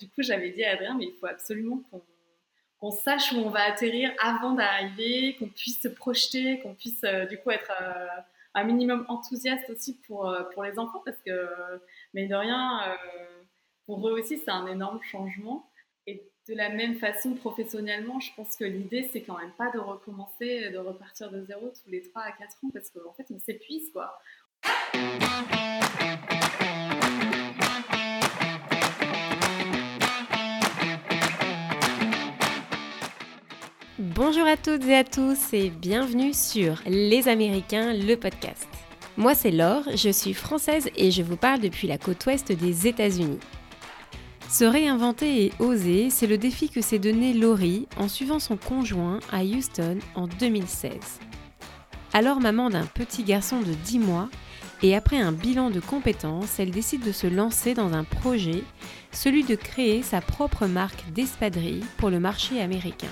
Du coup, j'avais dit à Adrien, mais il faut absolument qu'on sache où on va atterrir avant d'arriver, qu'on puisse se projeter, qu'on puisse euh, du coup être euh, un minimum enthousiaste aussi pour, euh, pour les enfants, parce que, mais de rien, pour eux aussi, c'est un énorme changement. Et de la même façon, professionnellement, je pense que l'idée, c'est quand même pas de recommencer, de repartir de zéro tous les 3 à 4 ans, parce qu'en fait, on s'épuise, quoi. Bonjour à toutes et à tous et bienvenue sur Les Américains, le podcast. Moi c'est Laure, je suis française et je vous parle depuis la côte ouest des États-Unis. Se réinventer et oser, c'est le défi que s'est donné Laurie en suivant son conjoint à Houston en 2016. Alors maman d'un petit garçon de 10 mois, et après un bilan de compétences, elle décide de se lancer dans un projet, celui de créer sa propre marque d'espadrilles pour le marché américain.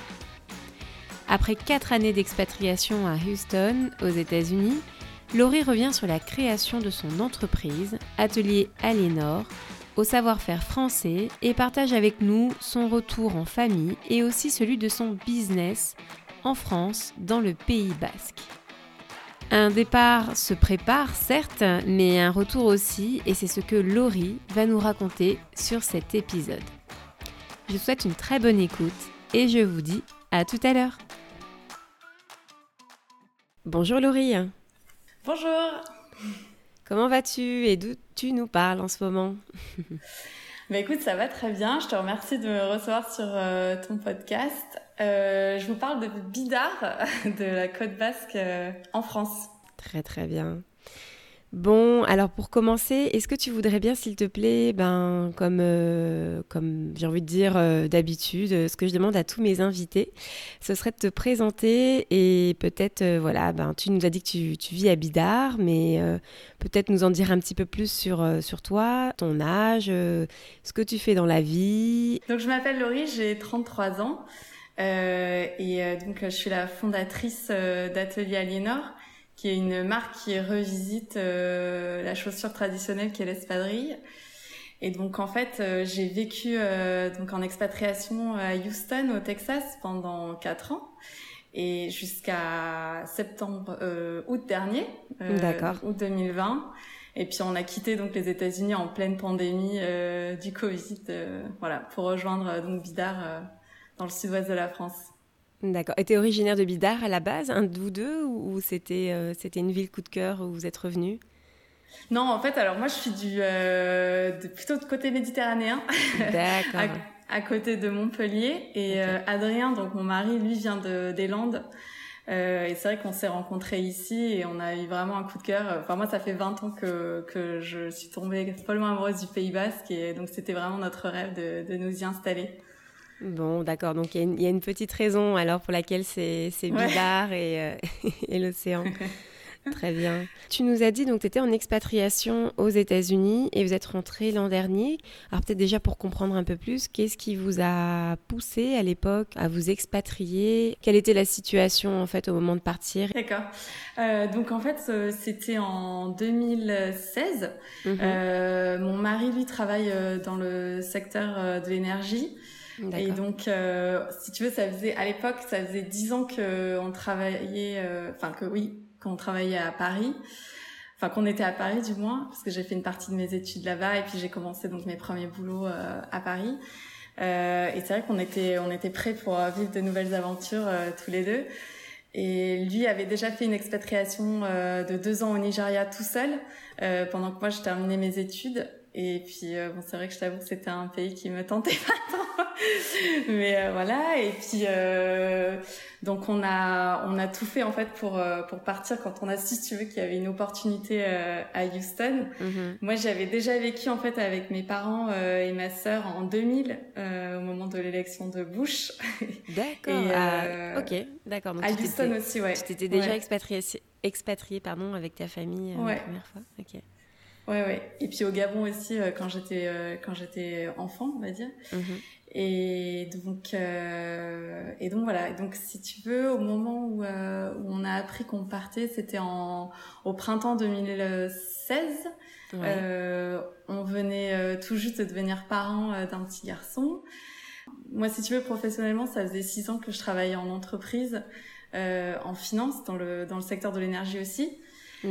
Après quatre années d'expatriation à Houston, aux États-Unis, Laurie revient sur la création de son entreprise, Atelier Aliénor, au savoir-faire français et partage avec nous son retour en famille et aussi celui de son business en France, dans le Pays basque. Un départ se prépare, certes, mais un retour aussi, et c'est ce que Laurie va nous raconter sur cet épisode. Je vous souhaite une très bonne écoute et je vous dis à tout à l'heure. Bonjour Laurie. Bonjour. Comment vas-tu et d'où tu nous parles en ce moment? Bah écoute, ça va très bien. Je te remercie de me recevoir sur euh, ton podcast. Euh, je vous parle de Bidart, de la côte basque euh, en France. Très très bien. Bon, alors pour commencer, est-ce que tu voudrais bien, s'il te plaît, ben, comme, euh, comme j'ai envie de dire euh, d'habitude, euh, ce que je demande à tous mes invités, ce serait de te présenter et peut-être, voilà, ben, tu nous as dit que tu, vis à Bidart, mais peut-être nous en dire un petit peu plus sur, sur toi, ton âge, ce que tu fais dans la vie. Donc je m'appelle Laurie, j'ai 33 ans et donc je suis la fondatrice d'Atelier Aliénor qui est une marque qui revisite euh, la chaussure traditionnelle qui est l'espadrille. Et donc en fait, euh, j'ai vécu euh, donc en expatriation à Houston au Texas pendant quatre ans et jusqu'à septembre août dernier, août 2020. Et puis on a quitté donc les États-Unis en pleine pandémie du Covid, voilà, pour rejoindre donc Bidart dans le sud-ouest de la France. D'accord. Et tu originaire de Bidart à la base, un de vous deux, ou c'était euh, c'était une ville coup de cœur où vous êtes revenu? Non, en fait, alors moi je suis du euh, de, plutôt de côté méditerranéen. D'accord. à, côté de Montpellier. Et euh, Adrien, donc mon mari, lui vient de, des Landes. et c'est vrai qu'on s'est rencontrés ici et on a eu vraiment un coup de cœur. Enfin moi, ça fait 20 ans que, que je suis tombée follement amoureuse du Pays Basque et donc c'était vraiment notre rêve de, de nous y installer. Bon, d'accord. Donc il y, a une petite raison alors pour laquelle c'est bizarre et, euh, et l'océan. Très bien. Tu nous as dit donc tu étais en expatriation aux États-Unis et vous êtes rentré l'an dernier. Alors peut-être déjà pour comprendre un peu plus, qu'est-ce qui vous a poussé à l'époque à vous expatrier? Quelle était la situation en fait au moment de partir? D'accord. Euh, donc en fait euh, c'était en 2016. Mhm. Euh, mon mari lui travaille dans le secteur de l'énergie. Et donc, euh, si tu veux, ça faisait à l'époque, ça faisait dix ans que on travaillait, euh, enfin que oui, qu'on travaillait à Paris, enfin qu'on était à Paris du moins, parce que j'ai fait une partie de mes études là-bas et puis j'ai commencé donc mes premiers boulots euh, à Paris. Euh, et c'est vrai qu'on était, on était prêts pour vivre de nouvelles aventures tous les deux. Et lui avait déjà fait une expatriation de deux ans au Nigeria tout seul, pendant que moi je terminais mes études. Et puis, bon, c'est vrai que je t'avoue que c'était un pays qui me tentait pas tant. mais euh, voilà et puis euh, donc on a on a tout fait en fait pour euh, pour partir quand on a si tu veux qu'il y avait une opportunité à Houston. Mhm. Moi j'avais déjà vécu en fait avec mes parents et ma sœur en 2000 au moment de l'élection de Bush. D'accord. ok, d'accord. À Houston aussi ouais. Tu t'étais déjà expatrié expatrié pardon avec ta famille la première fois. Ok. Ouais, ouais. Et puis au Gabon aussi, quand j'étais quand j'étais enfant, on va dire. Mhm. Et donc, euh, et donc voilà. Donc, si tu veux, au moment où, euh, où on a appris qu'on partait, c'était en au printemps 2016. on venait tout juste de devenir parents d'un petit garçon. Moi, si tu veux, professionnellement, ça faisait six ans que je travaillais en entreprise, en finance, dans le, dans le secteur de l'énergie aussi.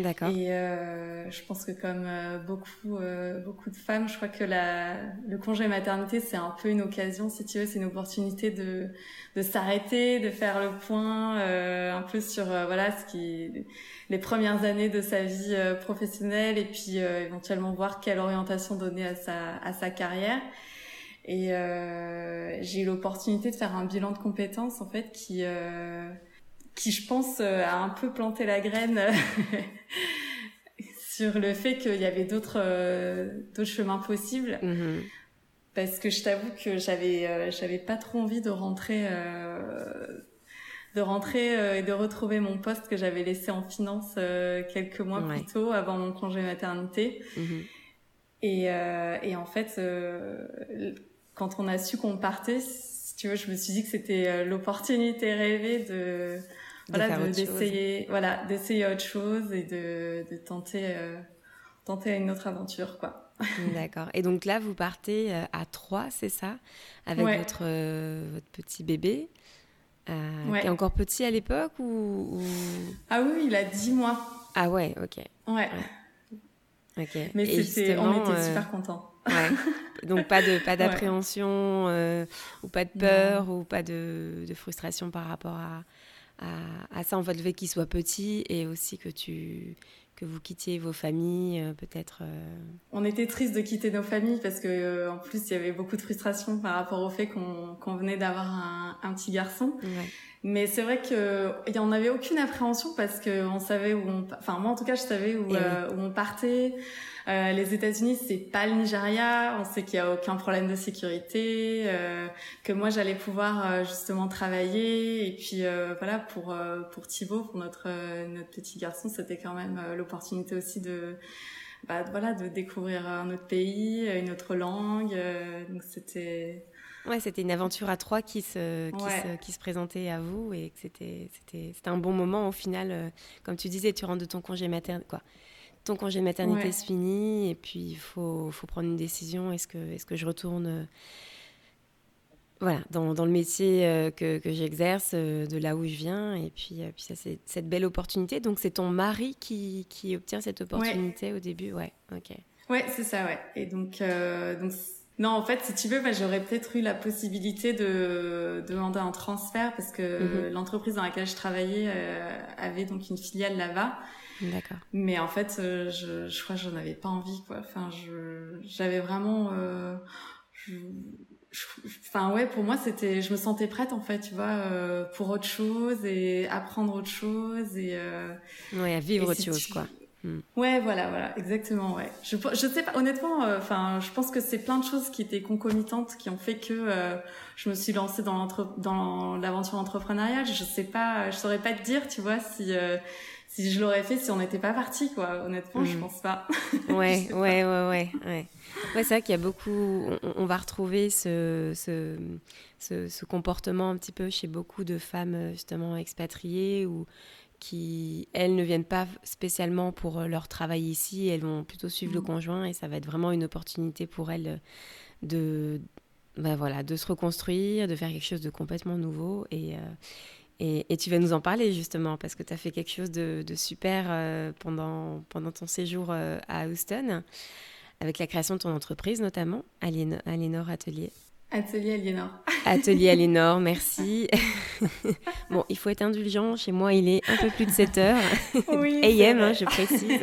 D'accord. Et euh, je pense que comme euh, beaucoup euh, beaucoup de femmes, je crois que la, le congé maternité c'est un peu une occasion, si tu veux, c'est une opportunité de de s'arrêter, de faire le point un peu sur voilà ce qui les premières années de sa vie professionnelle et puis éventuellement voir quelle orientation donner à sa à sa carrière. Et j'ai eu l'opportunité de faire un bilan de compétences en fait qui qui je pense euh, a un peu planté la graine sur le fait qu'il y avait d'autres euh, d'autres chemins possibles mm-hmm. parce que je t'avoue que j'avais euh, j'avais pas trop envie de rentrer de rentrer et de retrouver mon poste que j'avais laissé en finance quelques mois plus tôt avant mon congé maternité mm-hmm. et et en fait quand on a su qu'on partait si tu veux je me suis dit que c'était l'opportunité rêvée de voilà, d'essayer, voilà, d'essayer autre chose et de, de tenter, euh, tenter une autre aventure, quoi. D'accord. Et donc là, vous partez euh, à trois, c'est ça, avec votre, euh, votre petit bébé. Euh, Qui est encore petit à l'époque ou, Ah oui, il a 10 mois. Ah ouais, ok. Ouais. Ok. Mais c'était, on était super contents. Ouais. Donc pas de pas d'appréhension ou pas de peur ou pas de, de, frustration par rapport à, à, ça, en fait, le fait qu'il soit petit et aussi que tu que vous quittiez vos familles, euh, peut-être. Euh. On était triste de quitter nos familles parce que euh, en plus il y avait beaucoup de frustration par rapport au fait qu'on venait d'avoir un, un, petit garçon. Mais c'est vrai que il y en avait aucune appréhension parce que on savait où on, enfin moi en tout cas je savais où, où on partait. Euh, les États-Unis, c'est pas le Nigeria. On sait qu'il y a aucun problème de sécurité, euh, que moi j'allais pouvoir euh, justement travailler. Et puis voilà, pour pour Thibaut, pour notre notre petit garçon, c'était quand même l'opportunité aussi de bah, voilà de découvrir un autre pays, une autre langue. donc c'était Ouais, c'était une aventure à trois qui se, qui, se, qui se présentait à vous et que c'était, un bon moment au final. comme tu disais, tu rentres de ton congé maternel, quoi ton congé de maternité se finit et puis il faut, faut, prendre une décision. Est-ce que, est que je retourne euh, voilà, dans, dans, le métier euh, que, que j'exerce, euh, de là où je viens? Et puis, puis ça, c'est cette belle opportunité. Donc, c'est ton mari qui, qui, obtient cette opportunité au début? Ouais, ok. Ouais, c'est ça, ouais. Et donc, donc non, en fait, si tu veux, bah, j'aurais peut-être eu la possibilité de, demander un transfert parce que mhm. l'entreprise dans laquelle je travaillais avait donc une filiale là-bas. D'accord. Mais en fait, euh, je, je crois que j'en avais pas envie, quoi. Enfin, je, j'avais vraiment, euh, enfin ouais, pour moi c'était, je me sentais prête en fait, tu vois, euh, pour autre chose et apprendre autre chose et. Euh, ouais, à vivre autre chose, quoi. Hmm. Ouais, voilà, voilà, exactement, ouais. Je, je sais pas, honnêtement, euh, enfin, je pense que c'est plein de choses qui étaient concomitantes qui ont fait que euh, je me suis lancée dans dans l'aventure entrepreneuriale. Je sais pas, je saurais pas te dire, tu vois, si si je l'aurais fait si on n'était pas parti quoi. Honnêtement je mm. pense pas. Ouais, ouais, ouais ouais ouais. Ouais c'est vrai qu'il y a beaucoup on, va retrouver ce, ce, ce, comportement un petit peu chez beaucoup de femmes justement expatriées ou qui elles ne viennent pas spécialement pour leur travail ici. Elles vont plutôt suivre le mm. conjoint et ça va être vraiment une opportunité pour elles de ben voilà de se reconstruire de faire quelque chose de complètement nouveau et euh, et, tu vas nous en parler justement parce que tu as fait quelque chose de, super euh, pendant, pendant ton séjour euh, à Houston, avec la création de ton entreprise notamment, Aliénor Atelier. Atelier Aliénor. Atelier Aliénor, merci. bon, il faut être indulgent. Chez moi, il est un peu plus de 7 heures. Oui, AM, hein, je précise.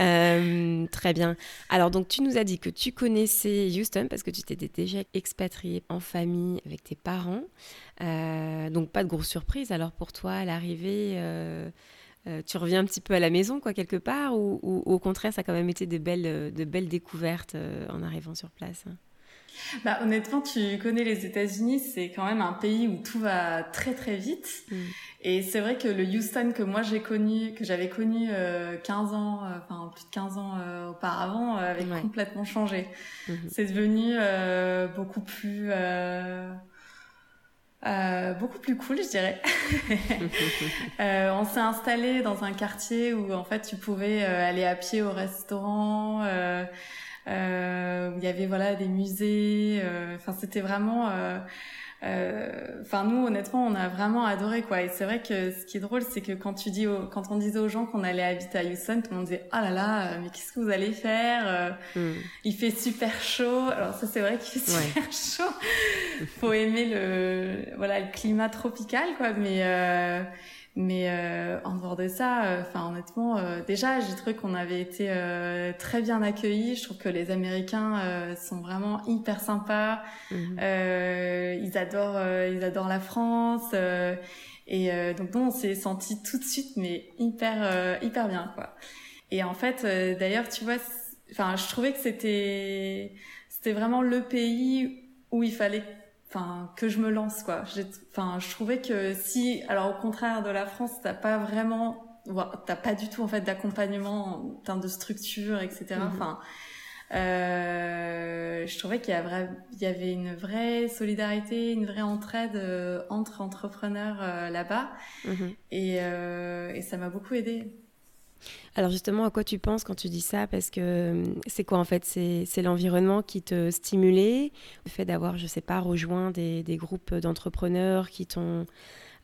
Euh, très bien. Alors, donc, tu nous as dit que tu connaissais Houston parce que tu t'étais déjà expatriée en famille avec tes parents. Euh, donc, pas de grosse surprise. Alors, pour toi, à l'arrivée, euh, tu reviens un petit peu à la maison, quoi, quelque part, ou, au contraire, ça a quand même été de belles, de belles découvertes en arrivant sur place hein? Bah, honnêtement, tu connais les États-Unis, c'est quand même un pays où tout va très très vite. Mm. Et c'est vrai que le Houston que moi j'ai connu, que j'avais connu euh, 15 ans, euh, enfin plus de 15 ans euh, auparavant, euh, avait complètement changé. Mm-hmm. C'est devenu beaucoup plus beaucoup plus cool, je dirais. on s'est installé dans un quartier où en fait tu pouvais aller à pied au restaurant, où il y avait voilà des musées. Enfin, c'était vraiment euh, enfin, nous, honnêtement, on a vraiment adoré, quoi. Et c'est vrai que ce qui est drôle, c'est que quand tu dis, quand on disait aux gens qu'on allait habiter à Houston, tout le monde disait, oh là là, mais qu'est-ce que vous allez faire euh, hmm. Il fait super chaud. Alors ça, c'est vrai qu'il fait super chaud. Faut aimer le, voilà, le climat tropical, quoi. Mais euh, mais euh, en dehors de ça, euh, enfin honnêtement, euh, déjà j'ai trouvé qu'on avait été euh, très bien accueillis. Je trouve que les Américains sont vraiment hyper sympas. Mhm. ils adorent, ils adorent la France. et donc bon, on s'est senti tout de suite, mais hyper, hyper bien quoi. Et en fait, d'ailleurs, tu vois, enfin je trouvais que c'était, c'était vraiment le pays où il fallait enfin que je me lance quoi. Enfin, je trouvais que si, alors au contraire de la France, t'as pas vraiment, t'as pas du tout en fait d'accompagnement en termes de structure, etc. Mhm. Enfin, euh, je trouvais qu'il y, avait une vraie solidarité, une vraie entraide euh, entre entrepreneurs euh, là-bas, mhm. et, euh, et ça m'a beaucoup aidé. Alors justement, à quoi tu penses quand tu dis ça? Parce que euh, c'est quoi en fait? C'est l'environnement qui te stimulait? Le fait d'avoir, je sais pas, rejoint des, groupes d'entrepreneurs qui t'ont...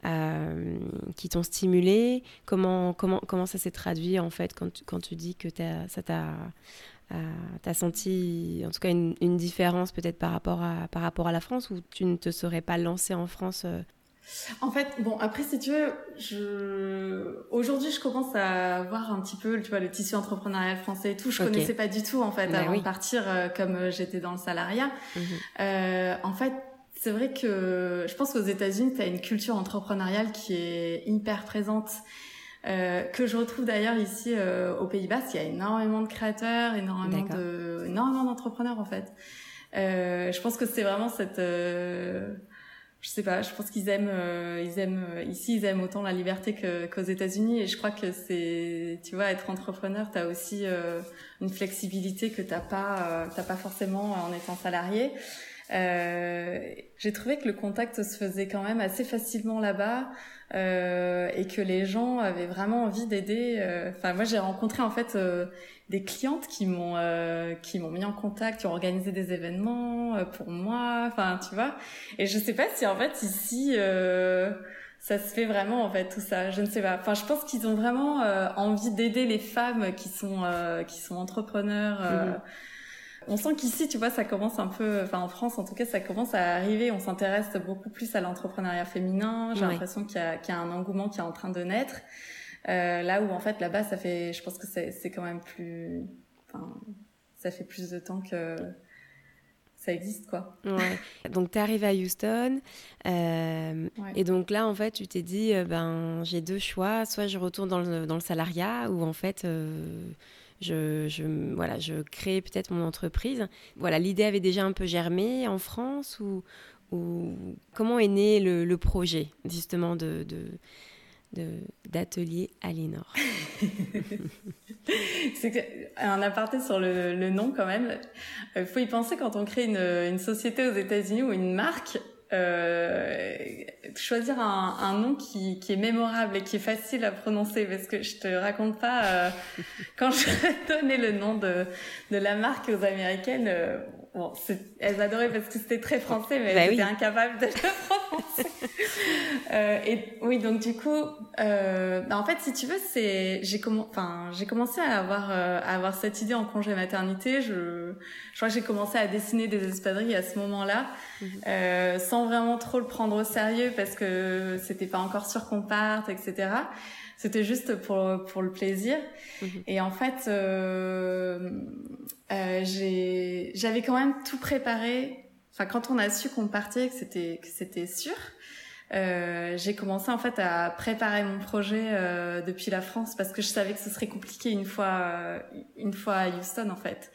Euh, qui t'ont stimulé? Comment, comment, comment ça s'est traduit en fait quand tu, dis que ça t'a euh, senti en tout cas une, différence peut-être par rapport à par rapport à la France ou tu ne te serais pas lancé en France en fait, bon, après, si tu veux, je... aujourd'hui, je commence à voir un petit peu, tu vois, le tissu entrepreneurial français et tout. Je connaissais pas du tout, en fait, avant de partir, euh, comme euh, j'étais dans le salariat. Mhm. euh, en fait, c'est vrai que je pense qu'aux États-Unis, tu as une culture entrepreneuriale qui est hyper présente. Euh, que je retrouve d'ailleurs ici euh, aux Pays-Bas, il y a énormément de créateurs, énormément de, énormément d'entrepreneurs en fait. Euh, je pense que c'est vraiment cette je sais pas, je pense qu'ils aiment, euh, ils aiment euh, ici, ils aiment autant la liberté que, qu'aux États-Unis. Et je crois que c'est, tu vois, être entrepreneur, t'as aussi euh, une flexibilité que t'as pas, t'as pas forcément en étant salarié. j'ai trouvé que le contact se faisait quand même assez facilement là-bas et que les gens avaient vraiment envie d'aider. Enfin, moi, j'ai rencontré en fait des clientes qui m'ont euh, qui m'ont mis en contact, qui ont organisé des événements euh, pour moi, enfin tu vois. Et je sais pas si en fait ici euh, ça se fait vraiment en fait tout ça, je ne sais pas. Enfin je pense qu'ils ont vraiment euh, envie d'aider les femmes qui sont euh, qui sont entrepreneurs. Mhm. On sent qu'ici, tu vois, ça commence un peu, enfin en France en tout cas, ça commence à arriver. On s'intéresse beaucoup plus à l'entrepreneuriat féminin. J'ai l'impression qu'il y, a, qu'il y a un engouement qui est en train de naître. Euh, là où en fait là-bas, ça fait, je pense que c'est quand même plus, enfin, ça fait plus de temps que ça existe quoi. Ouais. Donc tu es arrivé à Houston euh, et donc là en fait tu t'es dit euh, ben j'ai deux choix, soit je retourne dans le, dans le salariat ou en fait euh, je, je, voilà, je crée peut-être mon entreprise. Voilà, l'idée avait déjà un peu germé en France ou, ou comment est né le, le projet justement de, de d'atelier Aliénor. c'est un aparté sur le, le nom quand même. Il faut y penser quand on crée une, société aux États-Unis ou une marque. Euh, choisir un, nom qui, est mémorable et qui est facile à prononcer parce que je te raconte pas euh, quand je donnais le nom de, la marque aux américaines euh, bon elles adoraient parce que c'était très français mais bah elles étaient incapables de le prononcer euh, et oui donc du coup euh, bah, en fait si tu veux c'est j'ai comment enfin j'ai commencé à avoir à avoir cette idée en congé maternité je je crois que j'ai commencé à dessiner des espadrilles à ce moment-là mhm. sans vraiment trop le prendre au sérieux parce que c'était pas encore sûr qu'on parte, etc. C'était juste pour pour le plaisir. Mhm. Et en fait, euh, euh, j'ai j'avais quand même tout préparé. Enfin, quand on a su qu'on partait, que c'était que c'était sûr. Euh, j'ai commencé en fait à préparer mon projet euh, depuis la France parce que je savais que ce serait compliqué une fois euh, une fois à Houston en fait.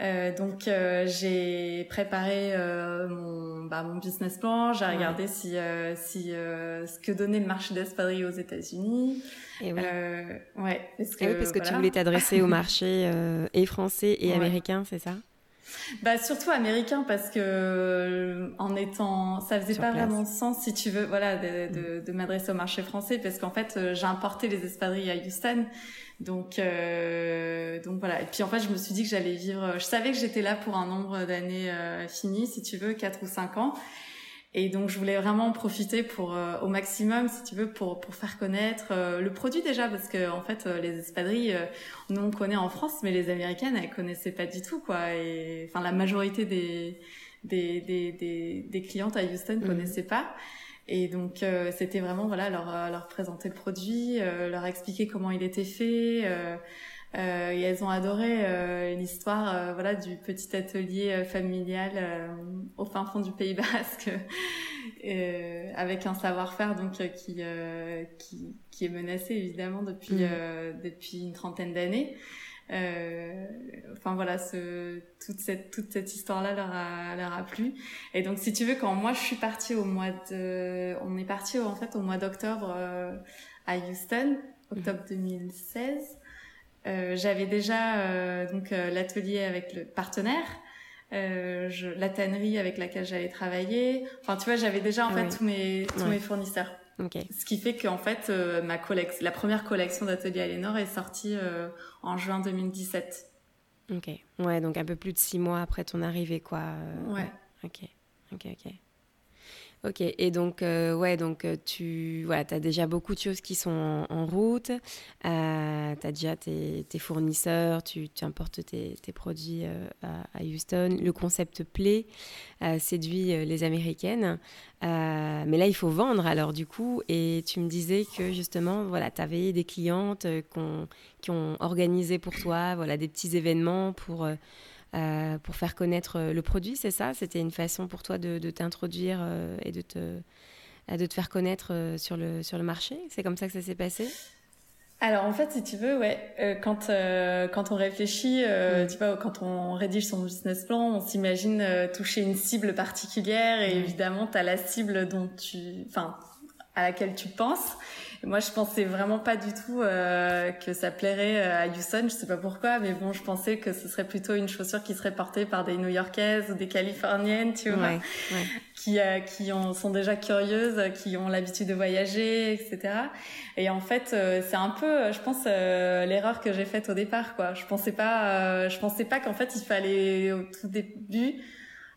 Euh, donc euh, j'ai préparé euh, mon, bah, mon business plan, j'ai regardé si, si ce que donnait le marché d'espadrilles aux États-Unis. Et oui. ouais, parce que, oui, parce que tu voulais t'adresser au marché et français et ouais. américain, c'est ça? Bah surtout américain parce que en étant, ça faisait pas vraiment sens si tu veux, voilà, de, de, m'adresser au marché français parce qu'en fait j'ai importé les espadrilles à Houston, donc euh, donc voilà. Et puis en fait je me suis dit que j'allais vivre, je savais que j'étais là pour un nombre d'années euh, fini, si tu veux, quatre ou cinq ans. Et donc je voulais vraiment en profiter pour euh, au maximum, si tu veux, pour pour faire connaître euh, le produit déjà, parce que en fait euh, les espadrilles, nous on connaît en France, mais les américaines elles connaissaient pas du tout quoi. Et enfin la majorité des des des des, des clientes à Houston mmh. connaissaient pas. Et donc c'était vraiment voilà leur leur présenter le produit, leur expliquer comment il était fait. Euh, et elles ont adoré euh, l'histoire euh, voilà du petit atelier euh, familial au fin fond du Pays Basque avec un savoir-faire donc qui, qui, qui est menacé évidemment depuis mmh. depuis une trentaine d'années. enfin voilà, ce, toute cette toute cette histoire-là leur a leur a plu. Et donc si tu veux, quand moi je suis partie au mois de, on est parti en fait au mois d'octobre à Houston, octobre 2016. Euh, j'avais déjà euh, donc euh, l'atelier avec le partenaire, je, la tannerie avec laquelle j'allais travailler. Enfin, tu vois, j'avais déjà en fait tous mes tous mes fournisseurs. Okay. Ce qui fait qu'en fait, ma collection, la première collection d'atelier Alénor est sortie en juin 2017. Ok. Ouais, donc un peu plus de six mois après ton arrivée, quoi. ouais. Ok. Ok. Ok. Ok, et donc, euh, ouais, donc euh, tu voilà, as déjà beaucoup de choses qui sont en, route, euh, tu as déjà tes, fournisseurs, tu, importes tes, produits euh, à, Houston, le concept plaît, séduit les Américaines, mais là il faut vendre alors du coup, et tu me disais que justement, voilà, tu avais des clientes qui ont organisé pour toi voilà, des petits événements pour euh, pour faire connaître euh, le produit, c'est ça? C'était une façon pour toi de, t'introduire euh, et de te, de te faire connaître sur, le, sur le marché? C'est comme ça que ça s'est passé? Alors en fait, si tu veux, ouais, quand quand on réfléchit, mm. tu vois, quand on rédige son business plan, on s'imagine toucher une cible particulière et mm. évidemment, tu as la cible dont tu, enfin, à laquelle tu penses. Moi, je pensais vraiment pas du tout euh, que ça plairait euh, à Houston. Je sais pas pourquoi, mais bon, je pensais que ce serait plutôt une chaussure qui serait portée par des New-Yorkaises ou des Californiennes, tu vois, qui euh, qui ont, sont déjà curieuses, qui ont l'habitude de voyager, etc. Et en fait, euh, c'est un peu, je pense, l'erreur que j'ai faite au départ, quoi. Je pensais pas, je pensais pas qu'en fait il fallait au tout début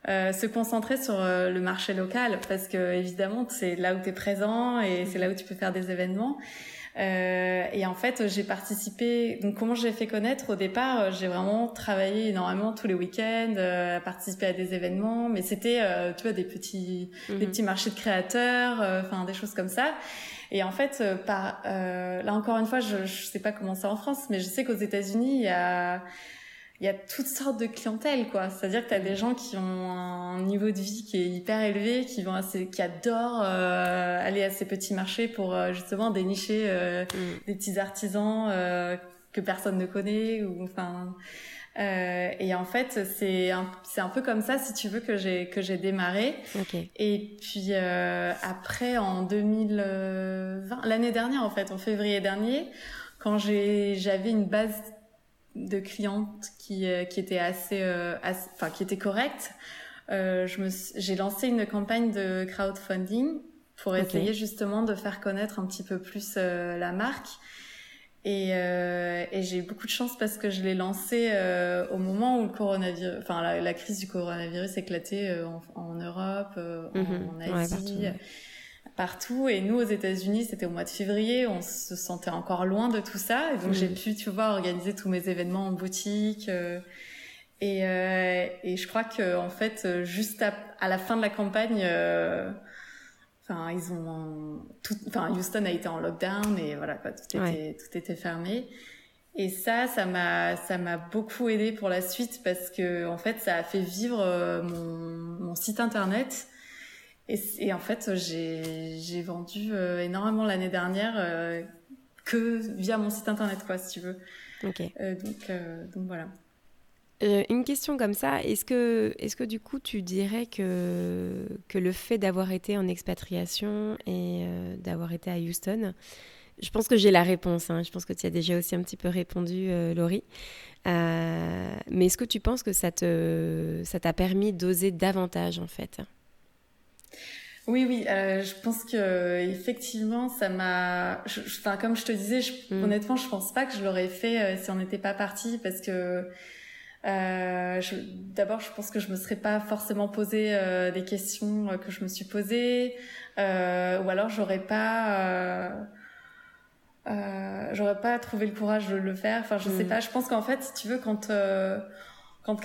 euh, se concentrer sur euh, le marché local parce que évidemment c'est là où tu es présent et c'est là où tu peux faire des événements. Euh, et en fait, j'ai participé. Donc, comment j'ai fait connaître? Au départ J'ai vraiment travaillé énormément tous les week-ends, euh, à participer à des événements. Mais c'était, tu vois, des petits, des mhm. petits marchés de créateurs, enfin des choses comme ça. Et en fait, par là encore une fois, je, je sais pas comment c'est en France, mais je sais qu'aux États-Unis, il y a il y a toutes sortes de clientèle quoi. C'est à dire que tu as des gens qui ont un niveau de vie qui est hyper élevé qui vont assez, qui adorent euh, aller à ces petits marchés pour euh, justement dénicher euh, mm. des petits artisans que personne ne connaît ou enfin et en fait c'est un, c'est un peu comme ça si tu veux que j'ai que j'ai démarré. Et puis après en 2020 l'année dernière en fait en février dernier quand j'ai j'avais une base de clientes qui, euh, qui étaient assez, euh, enfin qui étaient correctes. Euh, je me, j'ai lancé une campagne de crowdfunding pour essayer justement de faire connaître un petit peu plus la marque. Et, et j'ai eu beaucoup de chance parce que je l'ai lancé au moment où le coronavirus, enfin la, crise du coronavirus éclatait en, en Europe, en, mhm. Asie partout. Et nous, aux États-Unis, c'était au mois de février. On se sentait encore loin de tout ça. Et donc, j'ai mm. pu, tu vois, organiser tous mes événements en boutique. Euh, et, euh, et je crois que, en fait, juste à, à la fin de la campagne, euh, enfin, ils ont, tout, enfin, Houston a été en lockdown et voilà, quoi, tout était, tout était fermé. Et ça, ça m'a, ça m'a beaucoup aidé pour la suite parce que, en fait, ça a fait vivre mon, mon site internet et, et en fait, j'ai vendu euh, énormément l'année dernière euh, que via mon site internet, quoi, si tu veux. Ok. Euh, donc, donc voilà. une question comme ça, est-ce que, est que du coup tu dirais que, que le fait d'avoir été en expatriation et d'avoir été à Houston, je pense que j'ai la réponse. Hein. Je pense que tu as déjà aussi un petit peu répondu, Laurie. mais est-ce que tu penses que ça te, ça t'a permis d'oser davantage en fait? Oui, oui, euh, je pense que effectivement, ça m'a. Enfin, comme je te disais, mm. honnêtement, je pense pas que je l'aurais fait euh, si on n'était pas parti, parce que euh, d'abord, je pense que je me serais pas forcément posé des questions que je me suis posées, ou alors j'aurais pas. j'aurais pas trouvé le courage de le faire. Enfin, je sais mm. pas. Je pense qu'en fait, si tu veux, quand quand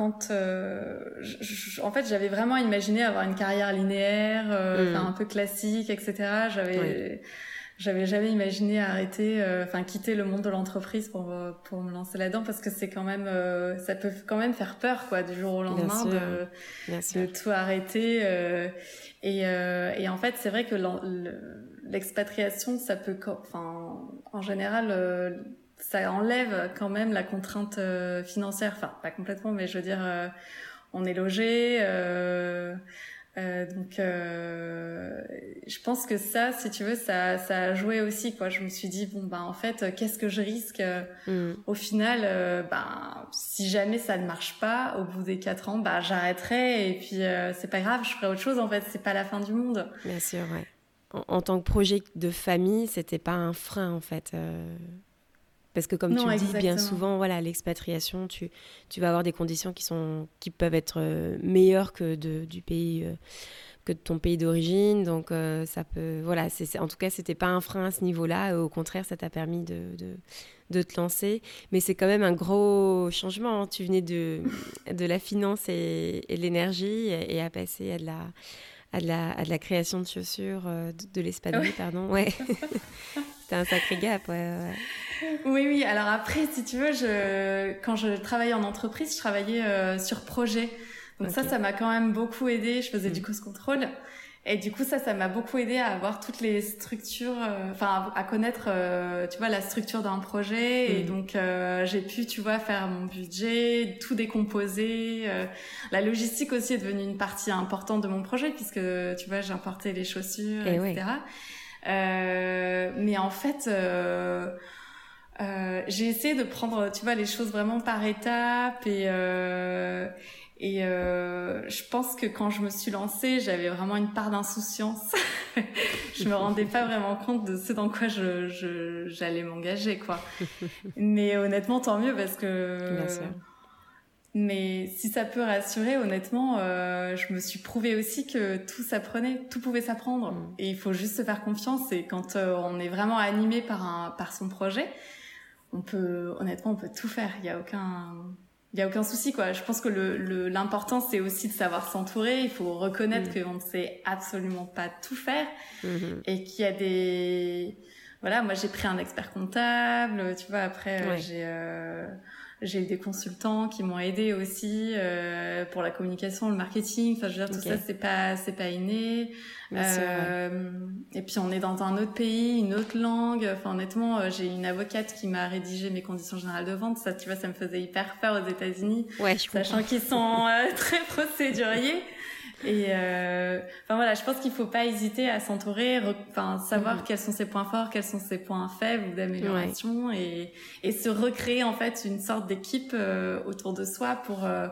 quand euh, en fait j'avais vraiment imaginé avoir une carrière linéaire euh, mm. un peu classique etc j'avais j'avais jamais imaginé arrêter euh, enfin quitter le monde de l'entreprise pour pour me lancer là-dedans parce que c'est quand même ça peut quand même faire peur quoi du jour au lendemain de, de tout arrêter et et en fait c'est vrai que l'expatriation ça peut enfin en général ça enlève quand même la contrainte euh, financière. Enfin, pas complètement, mais je veux dire, euh, on est logé. Euh, donc, je pense que ça, si tu veux, ça, ça a joué aussi. Quoi. Je me suis dit, bon, ben, en fait, qu'est-ce que je risque mm. Au final, ben, si jamais ça ne marche pas, au bout des quatre ans, ben, j'arrêterai. Et puis, c'est pas grave, je ferai autre chose. En fait, c'est pas la fin du monde. Bien sûr, ouais. En, en tant que projet de famille, c'était pas un frein, en fait. Parce que comme tu le dis bien souvent, voilà, l'expatriation, tu, tu vas avoir des conditions qui, sont, qui peuvent être euh, meilleures que de, du pays, euh, que de ton pays d'origine. Donc euh, ça peut, voilà, c'est, en tout cas, c'était pas un frein à ce niveau-là. Au contraire, ça t'a permis de, de, de, te lancer. Mais c'est quand même un gros changement. Hein. Tu venais de, de la finance et, et de l'énergie et, à passer à de la à de la, à de la création de chaussures, de, de l'espadrille, pardon. Ouais. C'était un sacré gap, ouais. ouais. Oui, oui. Alors après, si tu veux, je, quand je travaillais en entreprise, je travaillais euh, sur projet. Donc ça, ça m'a quand même beaucoup aidé. Je faisais du mm. cost control. Et du coup, ça, ça m'a beaucoup aidé à avoir toutes les structures, euh, enfin, à, connaître, euh, tu vois, la structure d'un projet. Et mm. donc, j'ai pu, tu vois, faire mon budget, tout décomposer. la logistique aussi est devenue une partie importante de mon projet puisque, tu vois, j'importais les chaussures, et etc. mais en fait, euh, j'ai essayé de prendre, tu vois, les choses vraiment par étapes et euh, et euh, je pense que quand je me suis lancée, j'avais vraiment une part d'insouciance. je me rendais pas vraiment compte de ce dans quoi je j'allais m'engager, quoi. Mais honnêtement, tant mieux parce que. Mais si ça peut rassurer, honnêtement, euh, je me suis prouvé aussi que tout s'apprenait, tout pouvait s'apprendre. Mm. Et il faut juste se faire confiance. Et quand euh, on est vraiment animé par un par son projet, on peut, honnêtement, on peut tout faire. Il y a aucun, il y a aucun souci, quoi. Je pense que le, l'important, c'est aussi de savoir s'entourer. Il faut reconnaître mm. qu'on ne sait absolument pas tout faire mm-hmm. et qu'il y a des, voilà, moi j'ai pris un expert comptable, tu vois. Après, j'ai euh, j'ai eu des consultants qui m'ont aidé aussi euh, pour la communication, le marketing. Enfin, je veux dire, tout ça, c'est pas, c'est pas inné. Euh, et puis, on est dans un autre pays, une autre langue. Enfin, honnêtement, euh, j'ai une avocate qui m'a rédigé mes conditions générales de vente. Ça, tu vois, ça me faisait hyper peur aux États-Unis, ouais, je sachant qu'ils sont euh, très procéduriers. Et euh, enfin voilà, je pense qu'il faut pas hésiter à s'entourer, enfin savoir mm. quels sont ses points forts, quels sont ses points faibles d'amélioration et, et se recréer en fait une sorte d'équipe euh, autour de soi pour euh,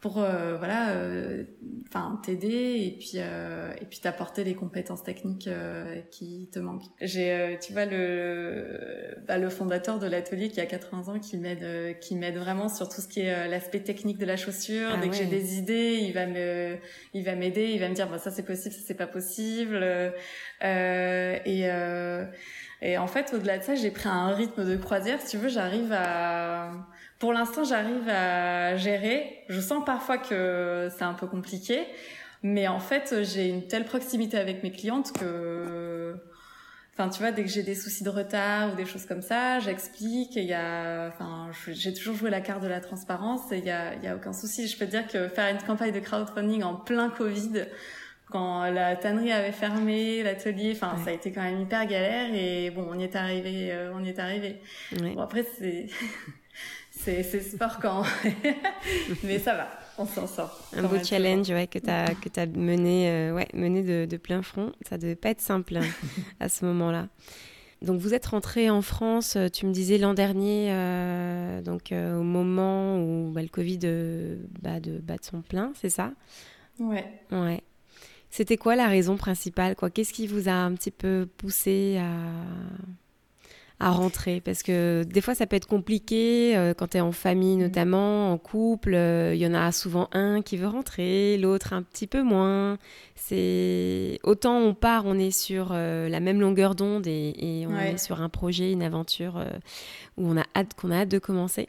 pour euh, voilà euh, enfin t'aider et puis euh, et puis t'apporter les compétences techniques qui te manquent. J'ai tu vois le bah, le fondateur de l'atelier qui a 80 ans qui m'aide qui m'aide vraiment sur tout ce qui est l'aspect technique de la chaussure. Ah dès que j'ai des idées il va me il va m'aider il va me dire bah ça c'est possible ça c'est pas possible. Et et en fait au-delà de ça j'ai pris un rythme de croisière. Si tu veux j'arrive à pour l'instant, j'arrive à gérer. Je sens parfois que c'est un peu compliqué, mais en fait, j'ai une telle proximité avec mes clientes que, enfin, tu vois, dès que j'ai des soucis de retard ou des choses comme ça, j'explique. Il y a, enfin, j'ai toujours joué la carte de la transparence et il y a, il y a aucun souci. Je peux te dire que faire une campagne de crowdfunding en plein Covid, quand la tannerie avait fermé, l'atelier, enfin, ça a été quand même hyper galère et bon, on y est arrivé, euh, on y est arrivé. Bon, après, c'est c'est sport quand. Mais ça va, on s'en sort. Un beau challenge ouais, que tu as, que as mené, euh, ouais, mené de, de, plein front. Ça devait pas être simple hein, à ce moment-là. Donc vous êtes rentré en France, euh, tu me disais l'an dernier, euh, donc au moment où bah, le Covid bah, de, bat son plein, c'est ça? Ouais. Ouais. C'était quoi la raison principale quoi? Qu'est-ce qui vous a un petit peu poussé à à rentrer parce que des fois ça peut être compliqué euh, quand tu es en famille mm. notamment, en couple, euh, il y en a souvent un qui veut rentrer, l'autre un petit peu moins. C'est autant on part, on est sur euh, la même longueur d'onde et, on est sur un projet, une aventure où on a hâte qu'on a hâte de commencer.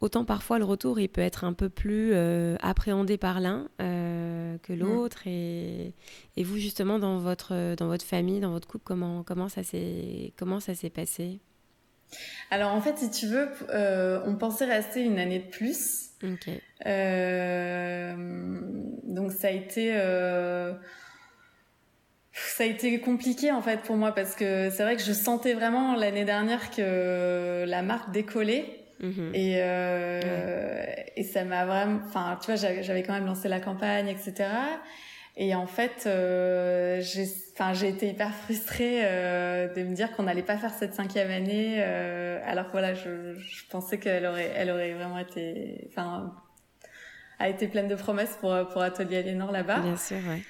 Autant parfois le retour il peut être un peu plus appréhendé par l'un que mm. l'autre. Et, et, vous justement dans votre dans votre famille dans votre couple comment comment ça s'est comment ça s'est passé? Alors en fait si tu veux euh, on pensait rester une année de plus. Euh, donc ça a été euh, ça a été compliqué en fait pour moi parce que c'est vrai que je sentais vraiment l'année dernière que la marque décollait Mhm. Et, euh, et ça m'a vraiment, enfin, tu vois, j'avais quand même lancé la campagne, etc. Et en fait, euh, j'ai, enfin, j'ai été hyper frustrée euh, de me dire qu'on n'allait pas faire cette cinquième année, euh, alors que voilà, je, je pensais qu'elle aurait, elle aurait vraiment été, enfin, a été pleine de promesses pour pour Atelier Aliénor là-bas. Bien sûr, ouais.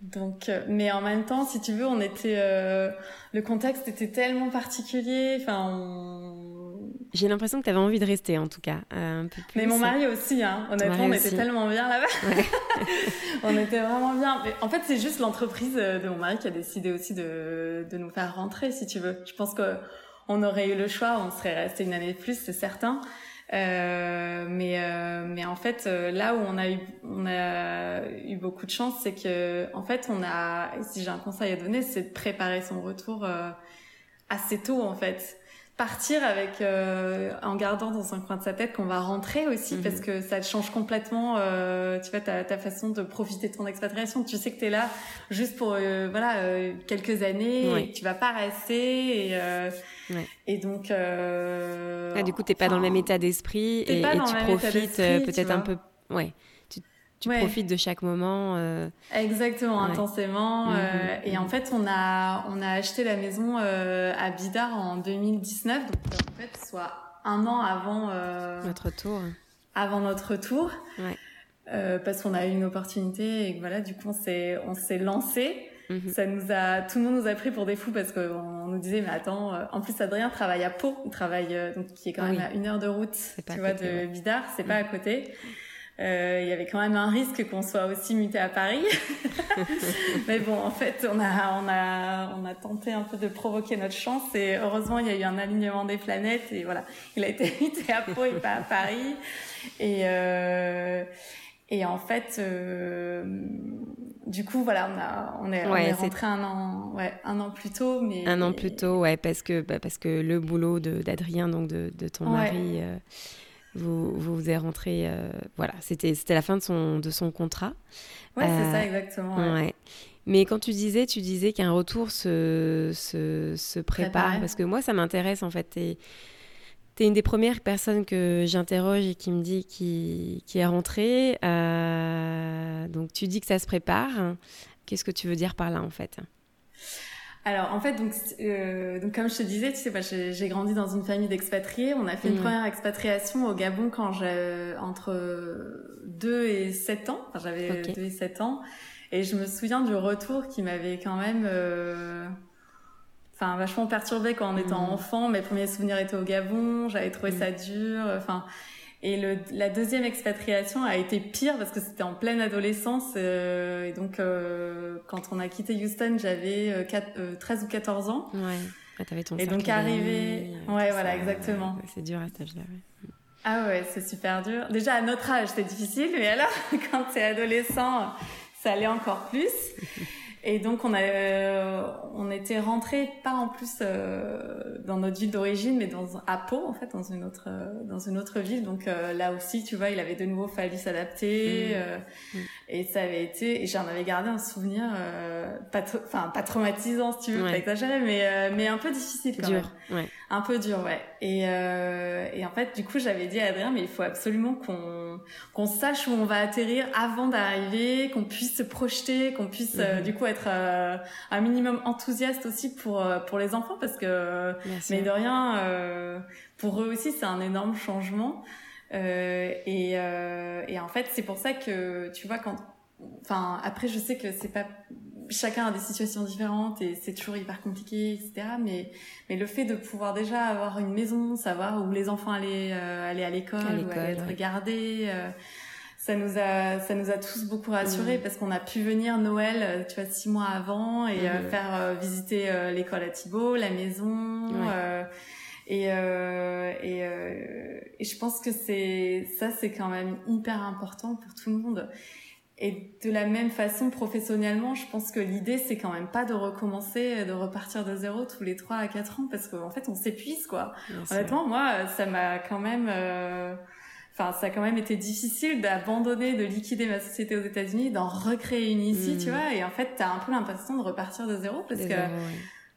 Donc, euh, mais en même temps, si tu veux, on était, euh, le contexte était tellement particulier. Enfin, on j'ai l'impression que tu avais envie de rester, en tout cas, euh, un peu plus. Mais mon mari aussi, hein. honnêtement, on était tellement bien là-bas. on était vraiment bien. Mais en fait, c'est juste l'entreprise de mon mari qui a décidé aussi de, de nous faire rentrer, si tu veux. Je pense que on aurait eu le choix, on serait resté une année de plus, c'est certain. Euh, mais euh, mais en fait euh, là où on a eu on a eu beaucoup de chance c'est que en fait on a si j'ai un conseil à donner c'est de préparer son retour euh, assez tôt en fait partir avec euh, en gardant dans un coin de sa tête qu'on va rentrer aussi mhm. parce que ça change complètement euh, tu vois ta, ta façon de profiter de ton expatriation. Tu sais que tu es là juste pour euh, voilà euh, quelques années et que tu vas pas rester et euh, et donc ah, du coup t'es pas dans le même état d'esprit et, et tu profites peut-être un peu ouais tu profites de chaque moment. Euh... Exactement, intensément. Mhm, euh, et en mhm. fait, on a on a acheté la maison euh, à Bidart en 2019, donc en fait, soit un an avant notre tour. Avant notre tour. Ouais. Parce qu'on a eu une opportunité et que voilà, du coup, on s'est on s'est lancé. Mhm. Ça nous a, tout le monde nous a pris pour des fous parce qu'on nous disait mais attends, en plus Adrien travaille à Pau, il travaille donc qui est quand même à une heure de route, tu vois, de Bidart, c'est pas à côté. Euh, il y avait quand même un risque qu'on soit aussi muté à Paris. Mais bon, en fait, on a, on, a, on a tenté un peu de provoquer notre chance et heureusement, il y a eu un alignement des planètes et voilà, il a été muté à Pau et pas à Paris. Et, euh, et en fait, euh, du coup, voilà, on, a, on est, on est rentré un an, ouais, un an plus tôt. Mais... Un an plus tôt, ouais, parce que, bah, parce que le boulot d'Adrien, donc de, de ton mari... Euh, vous, vous, êtes rentré, euh, voilà, c'était la fin de son, de son contrat. Ouais, c'est ça, euh, exactement. Ouais. Mais quand tu disais, tu disais qu'un retour se, se, se prépare, parce que moi, ça m'intéresse en fait. Tu es, une des premières personnes que j'interroge et qui me dit qui, qui est rentrée. Euh, donc, tu dis que ça se prépare. Qu'est-ce que tu veux dire par là en fait? Alors en fait, donc, euh, donc comme je te disais, tu sais, bah, j'ai grandi dans une famille d'expatriés. On a fait une mm. première expatriation au Gabon quand j'ai entre 2 et 7 ans. Enfin, j'avais 2 et 7 ans. Et je me souviens du retour qui m'avait quand même... Euh, enfin, vachement perturbée quand on était mm. enfant. Mes premiers souvenirs étaient au Gabon. J'avais trouvé mm. ça dur. Enfin... Et le, la deuxième expatriation a été pire parce que c'était en pleine adolescence. Euh, et donc, euh, quand on a quitté Houston, j'avais 13 euh, ou 14 ans. Ouais. Ah, t'avais ton et donc, arrivé. Ouais, voilà, exactement. c'est dur à cet âge-là. Ah ouais, c'est super dur. Déjà, à notre âge, c'était difficile. Mais alors, quand t'es adolescent, ça allait encore plus. Et donc on a, euh, on était rentré pas en plus euh, dans notre ville d'origine, mais dans à Pau en fait, dans une autre, euh, dans une autre ville. Donc là aussi, tu vois, il avait de nouveau fallu s'adapter, mmh. Et ça avait été, et j'en avais gardé un souvenir, pas, enfin pas traumatisant si tu veux, pas exagéré, mais mais un peu difficile quand dur, même. Ouais. Un peu dur, ouais. Et et en fait, du coup, j'avais dit à Adrien, mais il faut absolument qu'on qu'on sache où on va atterrir avant d'arriver, qu'on puisse se projeter, qu'on puisse mmh. du coup être euh, un minimum enthousiaste aussi pour euh, pour les enfants parce que mais de rien euh, pour eux aussi c'est un énorme changement et et en fait c'est pour ça que tu vois quand enfin après je sais que c'est pas chacun a des situations différentes et c'est toujours hyper compliqué etc mais mais le fait de pouvoir déjà avoir une maison savoir où les enfants allaient aller à l'école ou aller être gardés ça nous a ça nous a tous beaucoup rassurés mm. parce qu'on a pu venir Noël euh, tu vois six mois avant et euh, mm. faire euh, visiter l'école à Thibault la maison et et, et je pense que c'est ça c'est quand même hyper important pour tout le monde. Et de la même façon professionnellement je pense que l'idée c'est quand même pas de recommencer de repartir de zéro tous les trois à quatre ans parce qu'en fait on s'épuise quoi. Honnêtement moi ça m'a quand même enfin ça a quand même été difficile d'abandonner de liquider ma société aux États-Unis d'en recréer une ici tu hmm. vois. Et en fait t'as un peu l'impression de repartir de zéro parce que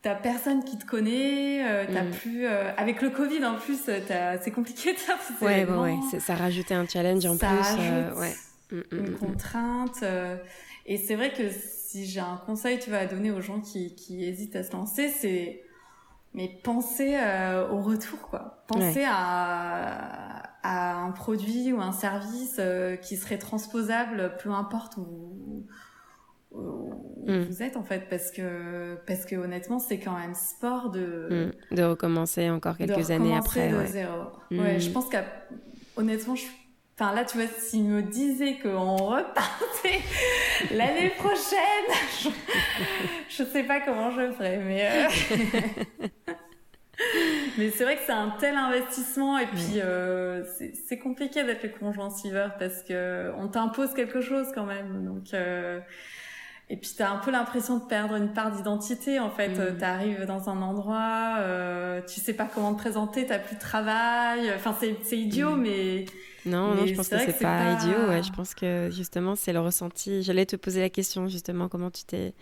t'as personne qui te connaît euh, t'as hmm. plus euh, avec le Covid en plus c'est compliqué de faire ouais, ouais, ouais ça rajoutait un challenge en ça plus euh, ouais. Hmm, une contrainte et c'est vrai que si j'ai un conseil tu vas à donner aux gens qui, qui hésitent à se lancer c'est mais pensez au retour quoi. Pensez à à un produit ou un service euh, qui serait transposable peu importe où, mm. vous êtes en fait parce que parce que honnêtement c'est quand même sport de mm. de recommencer encore quelques années après de zéro. ouais je mm. pense qu'honnêtement je Enfin là, tu vois, s'il me disait qu'on repartait l'année prochaine, je... je sais pas comment je ferais, mais euh, Mais c'est vrai que c'est un tel investissement et puis euh, c'est compliqué d'être le conjoint suiveur parce que on t'impose quelque chose quand même. Donc euh, et puis t'as un peu l'impression de perdre une part d'identité en fait. Mm. T'arrives dans un endroit, euh, tu sais pas comment te présenter, t'as plus de travail. Enfin c'est idiot mm. mais non, non, je pense que c'est pas, pas, idiot. Ouais. Je pense que justement c'est le ressenti. J'allais te poser la question justement comment tu t'es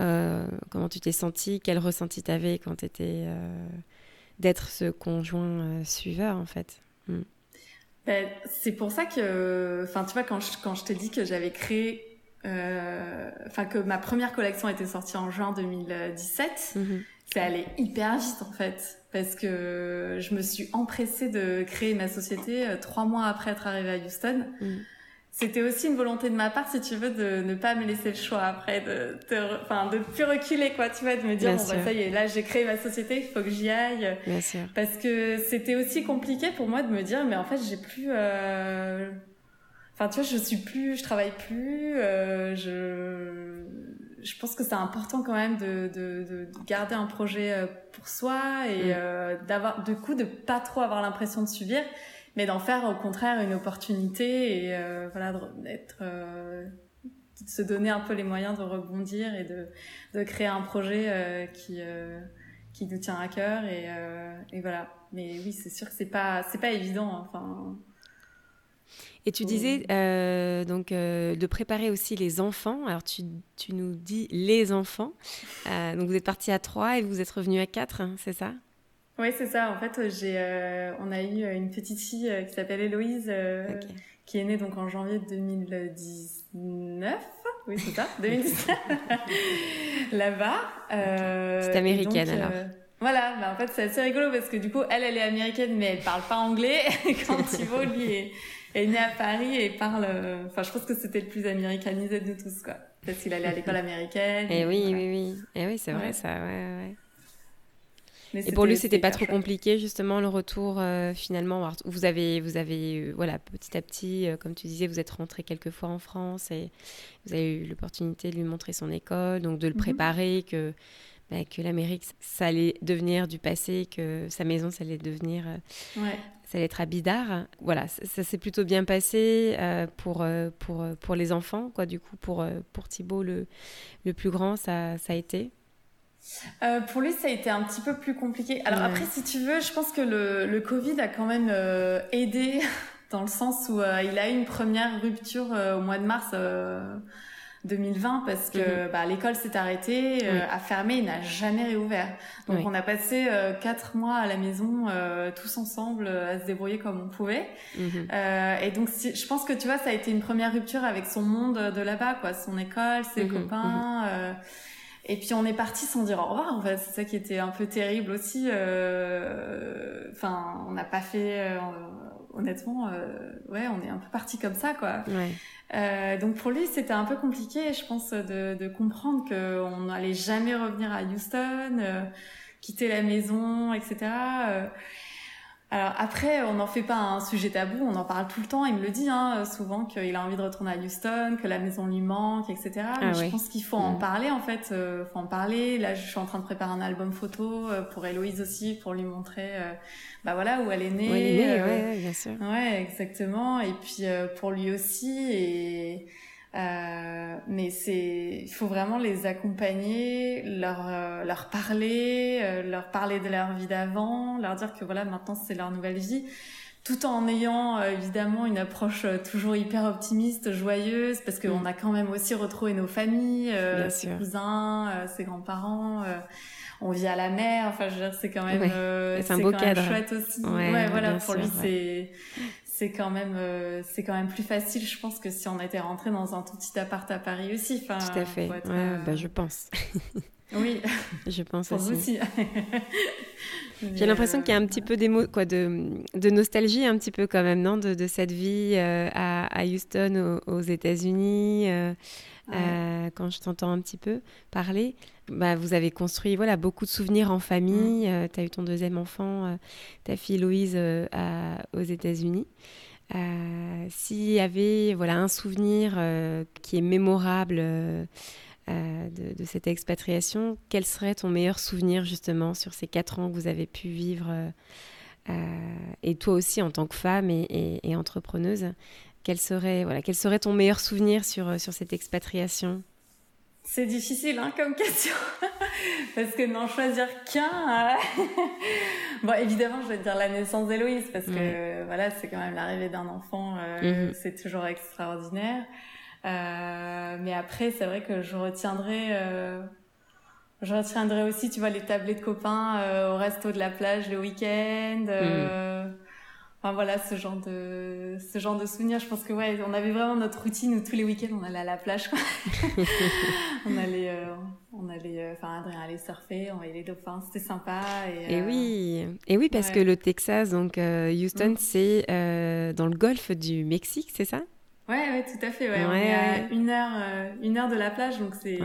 euh, comment tu t'es senti, quel ressenti t'avais quand tu étais euh, d'être ce conjoint euh, suiveur en fait. Hmm. Ben, c'est pour ça que, enfin, tu vois, quand je, quand je t'ai dit que j'avais créé, enfin, que ma première collection était sortie en juin 2017, mhm. c'est allé hyper vite en fait. Parce que je me suis empressée de créer ma société trois mois après être arrivée à Houston. Mhm c'était aussi une volonté de ma part, si tu veux, de ne pas me laisser le choix après, de, de, enfin, de plus reculer, quoi, tu vois, de me dire, bon, bah, ça y est, là, j'ai créé ma société, il faut que j'y aille. Bien sûr. Parce que c'était aussi compliqué pour moi de me dire, mais en fait, j'ai plus, euh... enfin, tu vois, je suis plus, je travaille plus, euh, je, je pense que c'est important quand même de, de, de, garder un projet euh, pour soi et mm. euh, d'avoir, du coup, de pas trop avoir l'impression de subir mais d'en faire au contraire une opportunité et euh, voilà d'être euh, de se donner un peu les moyens de rebondir et de, de créer un projet euh, qui euh, qui nous tient à cœur et, euh, et voilà mais oui c'est sûr que c'est pas c'est pas évident hein, enfin et tu disais euh, donc de préparer aussi les enfants. Alors tu, tu nous dis les enfants. donc vous êtes parti à trois et vous êtes revenu à quatre, hein, c'est ça? Oui, c'est ça. En fait, j'ai, euh, on a eu une petite fille euh, qui s'appelle Héloïse, euh, qui est née donc en janvier 2019. Oui, c'est ça, 2019. Là-bas. c'est américaine alors. Voilà, bah en fait c'est assez rigolo parce que du coup elle elle est américaine mais elle parle pas anglais quand Thibaut lui est, est né à Paris et parle enfin je pense que c'était le plus américanisé de tous quoi parce qu'il allait à l'école américaine. Et, oui, oui oui et oui c'est vrai ça ouais ouais et pour lui, c'était pas trop compliqué justement le retour euh, finalement. Vous avez, vous avez, euh, voilà, petit à petit, euh, comme tu disais, vous êtes rentré quelques fois en France et vous avez eu l'opportunité de lui montrer son école, donc de le mhm. préparer, que bah, que l'Amérique, ça allait devenir du passé, que sa maison, ça allait devenir... Ouais ça allait être à Bidar. Voilà, ça, s'est plutôt bien passé pour, pour, pour les enfants, quoi. Du coup, pour, pour Thibaut, le, le plus grand, ça, ça a été euh, pour lui, ça a été un petit peu plus compliqué. Alors après, si tu veux, je pense que le, le Covid a quand même euh, aidé dans le sens où euh, il a eu une première rupture au mois de mars 2020 parce que mhm. bah, l'école s'est arrêtée, a fermé, n'a jamais réouvert. Donc on a passé quatre mois à la maison tous ensemble à se débrouiller comme on pouvait. Mhm. et donc je pense que tu vois, ça a été une première rupture avec son monde de là-bas, quoi, son école, ses mhm. copains. Et puis on est parti sans dire au revoir. En fait, c'est ça qui était un peu terrible aussi. Euh, enfin, on n'a pas fait. Euh, honnêtement, euh, ouais, on est un peu parti comme ça, quoi. Ouais. donc pour lui, c'était un peu compliqué, je pense, de, de comprendre qu'on n'allait jamais revenir à Houston, quitter la maison, etc. Alors après, on n'en fait pas un sujet tabou, on en parle tout le temps. Il me le dit hein, souvent qu'il a envie de retourner à Houston, que la maison lui manque, etc. Ah Mais je pense qu'il faut en mm. parler en fait. Euh, faut en parler. Là, je suis en train de préparer un album photo euh, pour Héloïse aussi, pour lui montrer, euh, bah voilà, où elle est née. Où elle est née, ouais, bien sûr. Ouais, exactement. Et puis pour lui aussi et euh, mais c'est, il faut vraiment les accompagner, leur euh, leur parler, euh, leur parler de leur vie d'avant, leur dire que voilà maintenant c'est leur nouvelle vie, tout en ayant évidemment une approche toujours hyper optimiste, joyeuse, parce qu'on mm. a quand même aussi retrouvé nos familles, ses cousins, ses grands-parents. on vit à la mer, enfin je veux dire c'est quand même, c'est un beau cadre. chouette aussi. Ouais, voilà pour lui c'est c'est quand même euh, c'est quand même plus facile je pense que si on était rentré dans un tout petit appart à Paris aussi. Enfin tout à fait. euh, bah, je pense. Oui. Je pense aussi, j'ai l'impression qu'il y a un petit peu des mots quoi de, de, nostalgie un petit peu quand même non de, de cette vie euh, à, à, Houston aux, États-Unis quand je t'entends un petit peu parler bah, vous avez construit voilà, beaucoup de souvenirs en famille. Mm. Euh, tu as eu ton deuxième enfant, euh, ta fille Louise, euh, aux États-Unis. S'il y avait voilà, un souvenir qui est mémorable de, de, cette expatriation, quel serait ton meilleur souvenir justement sur ces quatre ans que vous avez pu vivre Et toi aussi en tant que femme et, et, entrepreneuse, quel serait, voilà, quel serait ton meilleur souvenir sur, sur cette expatriation? C'est difficile hein, comme question parce que n'en choisir qu'un. Euh, bon, évidemment, je vais dire la naissance d'Héloïse parce que voilà, c'est quand même l'arrivée d'un enfant, euh, mhm. c'est toujours extraordinaire. Euh, mais après, c'est vrai que je retiendrai, euh, je retiendrai aussi, tu vois, les tablés de copains euh, au resto de la plage le week-end. Mhm. Enfin voilà, ce genre de ce genre de souvenirs. Je pense que ouais, on avait vraiment notre routine où tous les week-ends on allait à la plage. Quoi. on allait, euh, on allait, euh, enfin Adrien allait surfer, on voyait les dauphins, c'était sympa. Et, et, oui, et oui parce que le Texas, donc euh, Houston, mm. c'est dans le golfe du Mexique, c'est ça? Ouais, ouais, tout à fait. Ouais. On est à une heure, une heure de la plage, donc c'est.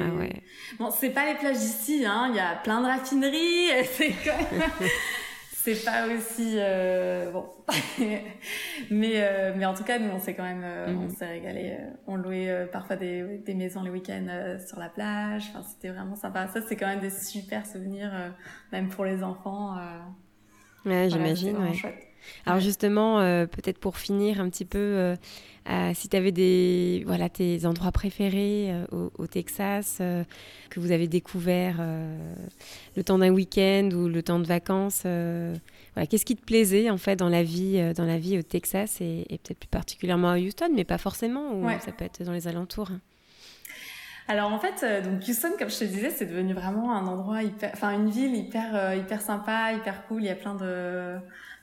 Bon, c'est pas les plages d'ici, hein. Il y a plein de raffineries. C'est quand même c'est pas aussi euh, bon. Mais euh, mais en tout cas nous on s'est quand même euh, on mhm. s'est régalé on louait parfois des, des maisons les week-ends sur la plage. Enfin c'était vraiment sympa. Ça c'est quand même des super souvenirs même pour les enfants ouais j'imagine ouais. alors justement peut-être pour finir un petit peu si tu avais des voilà tes endroits préférés au, au, Texas que vous avez découvert le temps d'un week-end ou le temps de vacances voilà, Qu'est-ce qui te plaisait en fait dans la vie, euh, dans la vie au Texas et, peut-être plus particulièrement à Houston, mais pas forcément, ou ça peut être dans les alentours? Alors en fait, euh, donc Houston, comme je te disais, c'est devenu vraiment un endroit hyper, enfin une ville hyper euh, hyper sympa, hyper cool. Il y a plein de,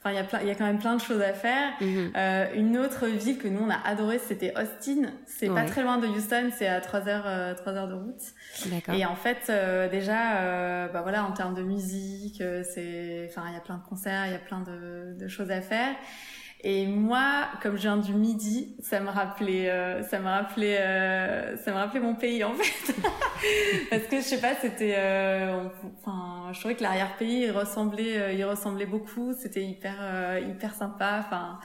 Enfin, il y a plein, il y a quand même plein de choses à faire. Mhm. Euh, une autre ville que nous on a adoré, c'était Austin. C'est pas très loin de Houston, c'est à 3 heures, euh, 3 heures de route. Et en fait, euh, déjà, euh, bah voilà, en termes de musique, euh, c'est, enfin, il y a plein de concerts, il y a plein de, de choses à faire. Et moi, comme je viens du Midi, ça me rappelait, euh, ça me rappelait, euh, ça me rappelait mon pays en fait, parce que je sais pas, c'était, euh, enfin, je trouvais que l'arrière-pays il ressemblait, il ressemblait beaucoup, c'était hyper, hyper sympa, enfin.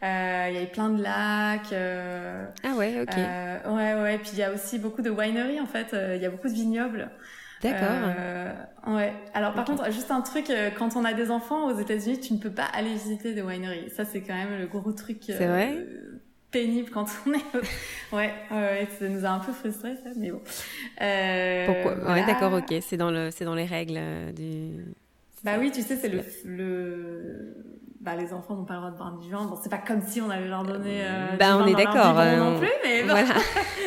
Il y avait plein de lacs. ah ouais, ok. ouais, ouais. Puis il y a aussi beaucoup de wineries en fait. Il y a beaucoup de vignobles. D'accord. ouais. Alors par contre, juste un truc, quand on a des enfants aux États-Unis, tu ne peux pas aller visiter des wineries. Ça, c'est quand même le gros truc. C'est vrai pénible quand on est ouais, ouais ça nous a un peu frustrés ça mais bon euh, pourquoi? Ouais d'accord ok c'est dans le c'est dans les règles du bah oui tu sais c'est le, le bah, les enfants n'ont pas le droit de boire du vin. Bon, c'est pas comme si on allait leur donner euh, bah, on est d'accord non plus, mais voilà.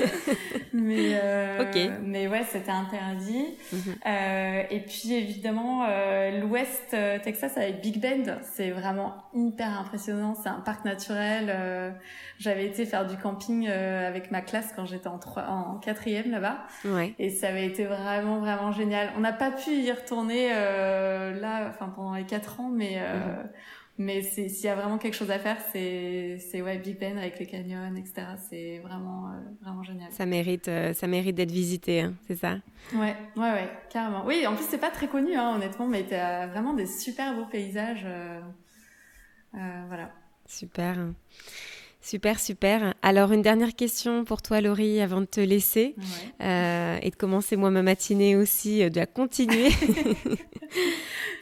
mais euh, ok. Mais ouais, c'était interdit. Mhm. euh, et puis évidemment, euh, l'Ouest euh, Texas avec Big Bend, c'est vraiment hyper impressionnant. C'est un parc naturel. Euh, j'avais été faire du camping avec ma classe quand j'étais en trois, en quatrième là-bas. Ouais. Et ça avait été vraiment vraiment génial. On n'a pas pu y retourner là, enfin pendant les quatre ans, mais mhm. Mais s'il y a vraiment quelque chose à faire, c'est ouais, Big Ben avec les canyons, etc. C'est vraiment, euh, vraiment génial. Ça mérite, euh, ça mérite d'être visité, hein, c'est ça? Ouais, ouais, ouais, carrément. Oui, en plus, c'est pas très connu, hein, honnêtement, mais tu as vraiment des super beaux paysages. Euh, voilà. Super. Super, super. Alors, une dernière question pour toi, Laurie, avant de te laisser et de commencer moi ma matinée aussi, de la continuer.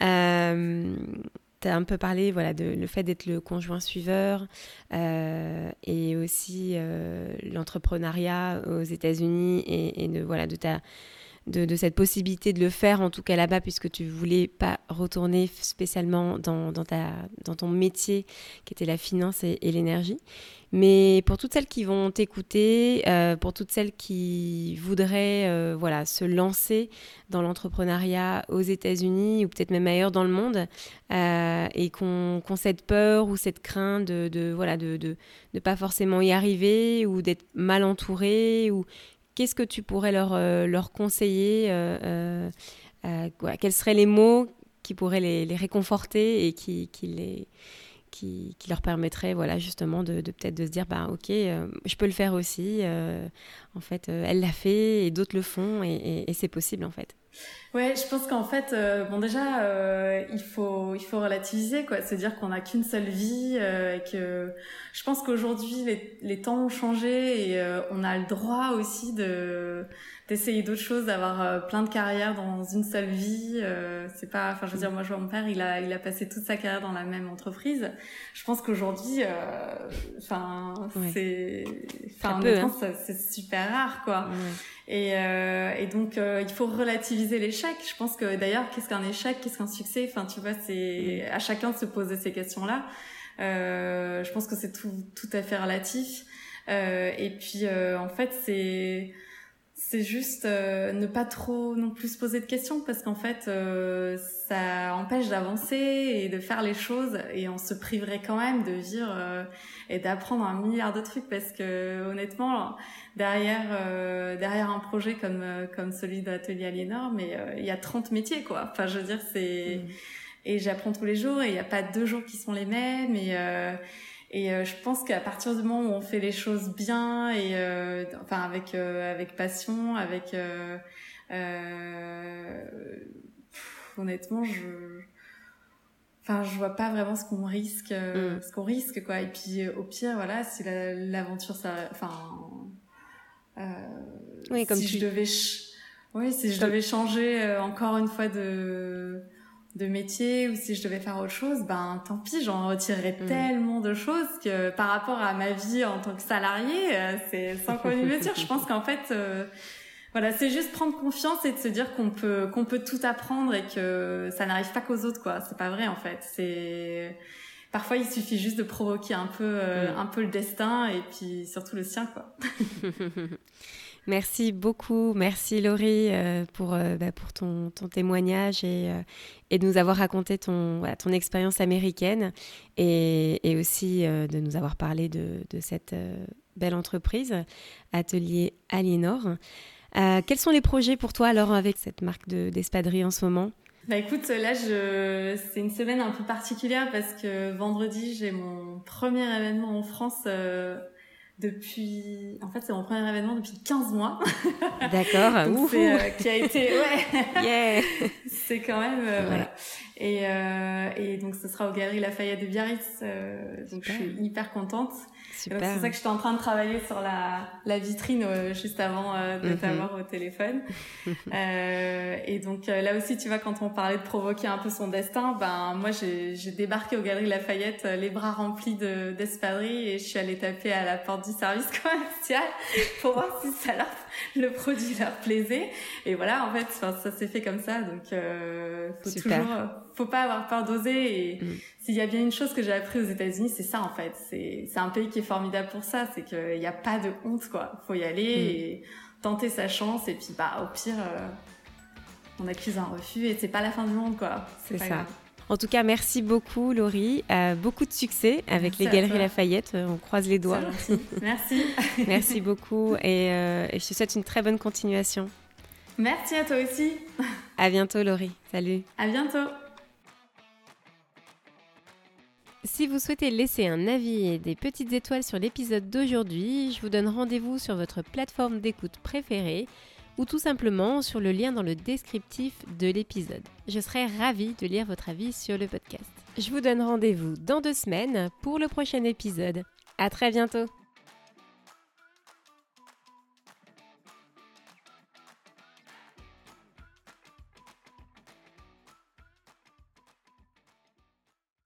tu as un peu parlé voilà, de le fait d'être le conjoint suiveur euh, et aussi euh, l'entrepreneuriat aux États-Unis et, de, voilà, de, ta, de, cette possibilité de le faire, en tout cas là-bas, puisque tu voulais pas retourner spécialement dans, dans, ta, dans ton métier qui était la finance et l'énergie. Mais pour toutes celles qui vont t'écouter, euh, pour toutes celles qui voudraient euh, voilà, se lancer dans l'entrepreneuriat aux États-Unis ou peut-être même ailleurs dans le monde euh, et qu'on qu cette peur ou cette crainte de, de voilà de, de, de, pas forcément y arriver ou d'être mal entouré ou qu'est-ce que tu pourrais leur, leur conseiller Quels seraient les mots qui pourraient les, réconforter et qui, leur permettrait voilà justement de, peut-être de se dire bah ok euh, je peux le faire aussi euh, en fait euh, elle l'a fait et d'autres le font et, c'est possible en fait ouais je pense qu'en fait bon déjà il faut il faut relativiser quoi se dire qu'on n'a qu'une seule vie et que je pense qu'aujourd'hui les, les, temps ont changé et on a le droit aussi de d'essayer d'autres choses, d'avoir euh, plein de carrières dans une seule vie. Euh, c'est pas, enfin, je veux dire, moi, je vois mon père, il a, il a passé toute sa carrière dans la même entreprise. Je pense qu'aujourd'hui, euh, enfin, c'est, enfin, hein. c'est super rare, quoi. Et, euh, et donc, euh, il faut relativiser l'échec. Je pense que d'ailleurs, qu'est-ce qu'un échec, qu'est-ce qu'un succès? Enfin, tu vois, c'est à chacun de se poser ces questions-là. je pense que c'est tout, tout à fait relatif. et puis, en fait, c'est c'est juste euh, ne pas trop non plus se poser de questions parce qu'en fait euh, ça empêche d'avancer et de faire les choses et on se priverait quand même de vivre euh, et d'apprendre un milliard de trucs parce que honnêtement derrière derrière un projet comme comme celui de l'atelier Aliénor mais il y a 30 métiers quoi enfin je veux dire c'est mmh. et j'apprends tous les jours et il n'y a pas deux jours qui sont les mêmes et et euh, je pense qu'à partir du moment où on fait les choses bien et euh, enfin avec euh, avec passion, avec honnêtement, je enfin je vois pas vraiment ce qu'on risque mm. ce qu'on risque quoi et puis au pire voilà si l'aventure ça enfin oui, comme si je devais oui si je devais changer encore une fois de de métier ou si je devais faire autre chose, ben tant pis, j'en retirerais mm. tellement de choses que par rapport à ma vie en tant que salarié, euh, c'est sans commune mesure. je pense qu'en fait, euh, voilà, c'est juste prendre confiance et de se dire qu'on peut qu'on peut tout apprendre et que ça n'arrive pas qu'aux autres, quoi. C'est pas vrai en fait. C'est parfois il suffit juste de provoquer un peu euh, mm. un peu le destin et puis surtout le sien, quoi. Merci beaucoup, merci Laurie euh, pour, euh, bah, pour ton, ton, témoignage et, euh, et, de nous avoir raconté ton, ton expérience américaine et, et aussi de nous avoir parlé de, de cette belle entreprise, Atelier Aliénor. quels sont les projets pour toi alors avec cette marque d'espadrille en ce moment? Bah écoute, là, c'est une semaine un peu particulière parce que vendredi, j'ai mon premier événement en France depuis en fait c'est mon premier événement depuis 15 mois. D'accord c'est euh, qui a été ouais. C'est quand même euh, voilà. et, euh, et donc ce sera au Galeries Lafayette de Biarritz donc je suis hyper contente C'est pour ça que j'étais en train de travailler sur la, la vitrine euh, juste avant euh, de mhm. t'avoir au téléphone. euh, et donc euh, là aussi, tu vois, quand on parlait de provoquer un peu son destin, ben moi j'ai débarqué aux Galeries Lafayette les bras remplis d'espadrilles et je suis allée taper à la porte du service commercial pour voir si ça leur, le produit leur plaisait. Et voilà, en fait, ça s'est fait comme ça. Donc faut toujours, faut pas avoir peur d'oser. Et mm. s'il y a bien une chose que j'ai appris aux États-Unis, c'est ça en fait. C'est un pays qui est formidable pour ça, c'est qu'il n'y a pas de honte, quoi. Faut y aller mm. et tenter sa chance, et puis, bah, au pire, euh, on accuse un refus, et c'est pas la fin du monde, quoi. C'est ça. En tout cas, merci beaucoup, Laurie. Euh, beaucoup de succès avec les Galeries Lafayette. Euh, on croise les doigts. Merci. merci beaucoup et, et je te souhaite une très bonne continuation. Merci à toi aussi. À bientôt, Laurie. Salut. À bientôt. Si vous souhaitez laisser un avis et des petites étoiles sur l'épisode d'aujourd'hui, je vous donne rendez-vous sur votre plateforme d'écoute préférée ou tout simplement sur le lien dans le descriptif de l'épisode. Je serai ravie de lire votre avis sur le podcast. Je vous donne rendez-vous dans deux semaines pour le prochain épisode. À très bientôt!